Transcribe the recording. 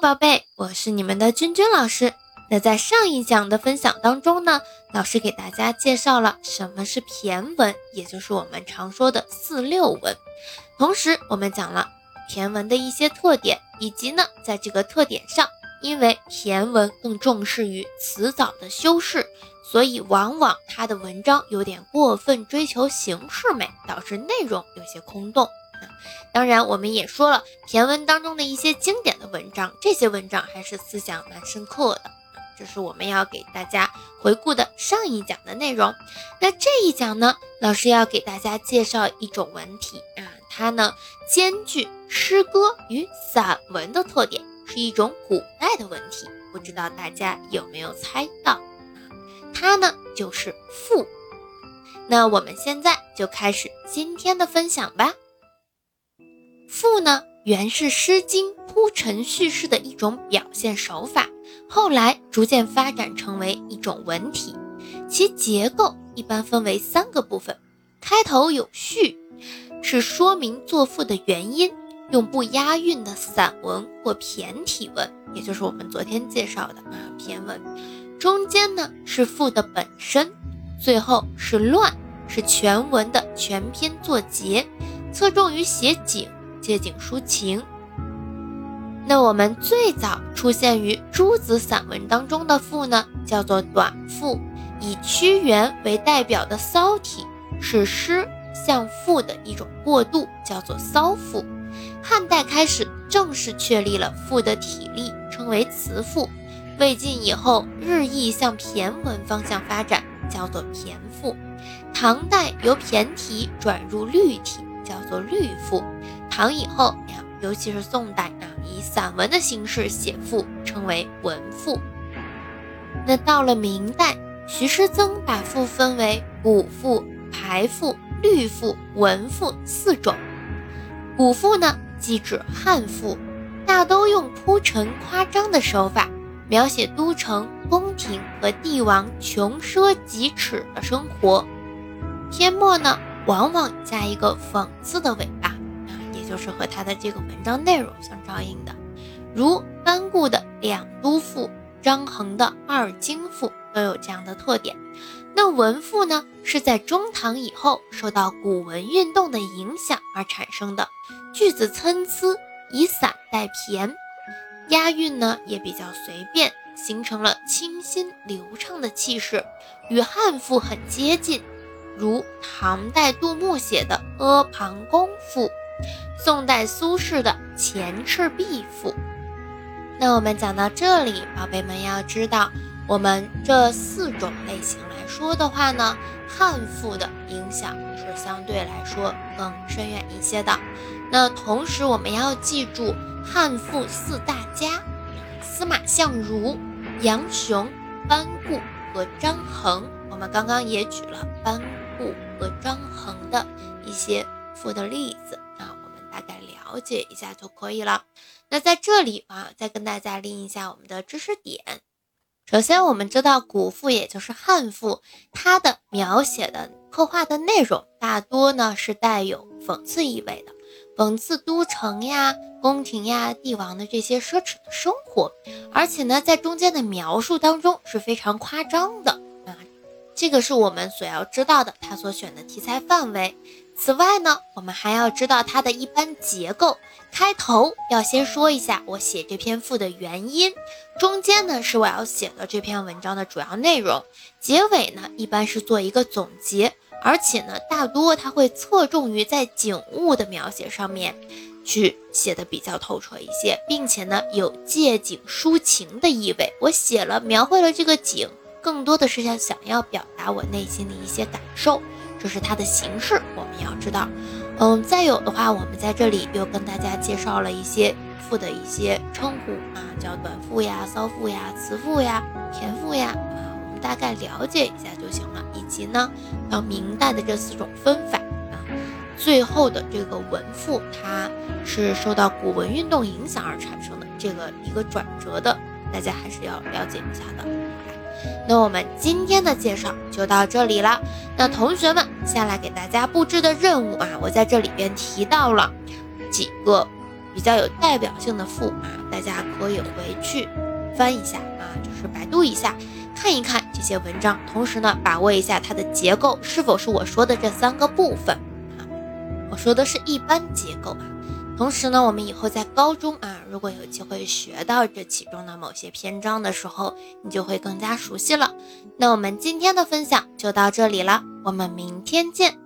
宝贝，我是你们的君君老师。那在上一讲的分享当中呢，老师给大家介绍了什么是骈文，也就是我们常说的四六文。同时，我们讲了骈文的一些特点，以及呢，在这个特点上，因为骈文更重视于词藻的修饰，所以往往它的文章有点过分追求形式美，导致内容有些空洞。当然，我们也说了骈文当中的一些经典的文章，这些文章还是思想蛮深刻的。这是我们要给大家回顾的上一讲的内容。那这一讲呢，老师要给大家介绍一种文体啊，它呢兼具诗歌与散文的特点，是一种古代的文体。不知道大家有没有猜到？它呢就是赋。那我们现在就开始今天的分享吧。赋呢，原是《诗经》铺陈叙事的一种表现手法，后来逐渐发展成为一种文体。其结构一般分为三个部分：开头有序，是说明作赋的原因，用不押韵的散文或骈体文，也就是我们昨天介绍的啊骈文；中间呢是赋的本身，最后是乱，是全文的全篇作结，侧重于写景。借景抒情。那我们最早出现于诸子散文当中的赋呢，叫做短赋，以屈原为代表的骚体，是诗向赋的一种过渡，叫做骚赋。汉代开始正式确立了赋的体例，称为辞赋。魏晋以后，日益向骈文方向发展，叫做骈赋。唐代由骈体转入律体，叫做律赋。唐以后，尤其是宋代啊，以散文的形式写赋，称为文赋。那到了明代，徐师曾把赋分为古赋、排赋、律赋、文赋四种。古赋呢，即指汉赋，大都用铺陈夸张的手法，描写都城、宫廷和帝王穷奢极侈的生活。篇末呢，往往加一个讽刺的尾。就是和他的这个文章内容相照应的，如班固的《两都赋》，张衡的《二京赋》都有这样的特点。那文赋呢，是在中唐以后受到古文运动的影响而产生的，句子参差，以散代骈，押韵呢也比较随便，形成了清新流畅的气势，与汉赋很接近。如唐代杜牧写的《阿房宫赋》。宋代苏轼的《前赤壁赋》，那我们讲到这里，宝贝们要知道，我们这四种类型来说的话呢，汉赋的影响是相对来说更深远一些的。那同时我们要记住汉赋四大家：司马相如、杨雄、班固和张衡。我们刚刚也举了班固和张衡的一些赋的例子。了解一下就可以了。那在这里啊，再跟大家拎一下我们的知识点。首先，我们知道古赋也就是汉赋，它的描写的刻画的内容大多呢是带有讽刺意味的，讽刺都城呀、宫廷呀、帝王的这些奢侈的生活，而且呢，在中间的描述当中是非常夸张的啊。这个是我们所要知道的，它所选的题材范围。此外呢，我们还要知道它的一般结构。开头要先说一下我写这篇赋的原因，中间呢是我要写的这篇文章的主要内容，结尾呢一般是做一个总结，而且呢大多它会侧重于在景物的描写上面去写的比较透彻一些，并且呢有借景抒情的意味。我写了描绘了这个景，更多的是想想要表达我内心的一些感受。这是它的形式，我们要知道。嗯，再有的话，我们在这里又跟大家介绍了一些赋的一些称呼啊，叫短赋呀、骚赋呀、辞赋呀、骈赋呀啊，我们大概了解一下就行了。以及呢，到明代的这四种分法啊，最后的这个文赋，它是受到古文运动影响而产生的这个一个转折的，大家还是要了解一下的。那我们今天的介绍就到这里了。那同学们，下来给大家布置的任务啊，我在这里边提到了几个比较有代表性的赋啊，大家可以回去翻一下啊，就是百度一下，看一看这些文章，同时呢，把握一下它的结构是否是我说的这三个部分啊。我说的是一般结构。同时呢，我们以后在高中啊，如果有机会学到这其中的某些篇章的时候，你就会更加熟悉了。那我们今天的分享就到这里了，我们明天见。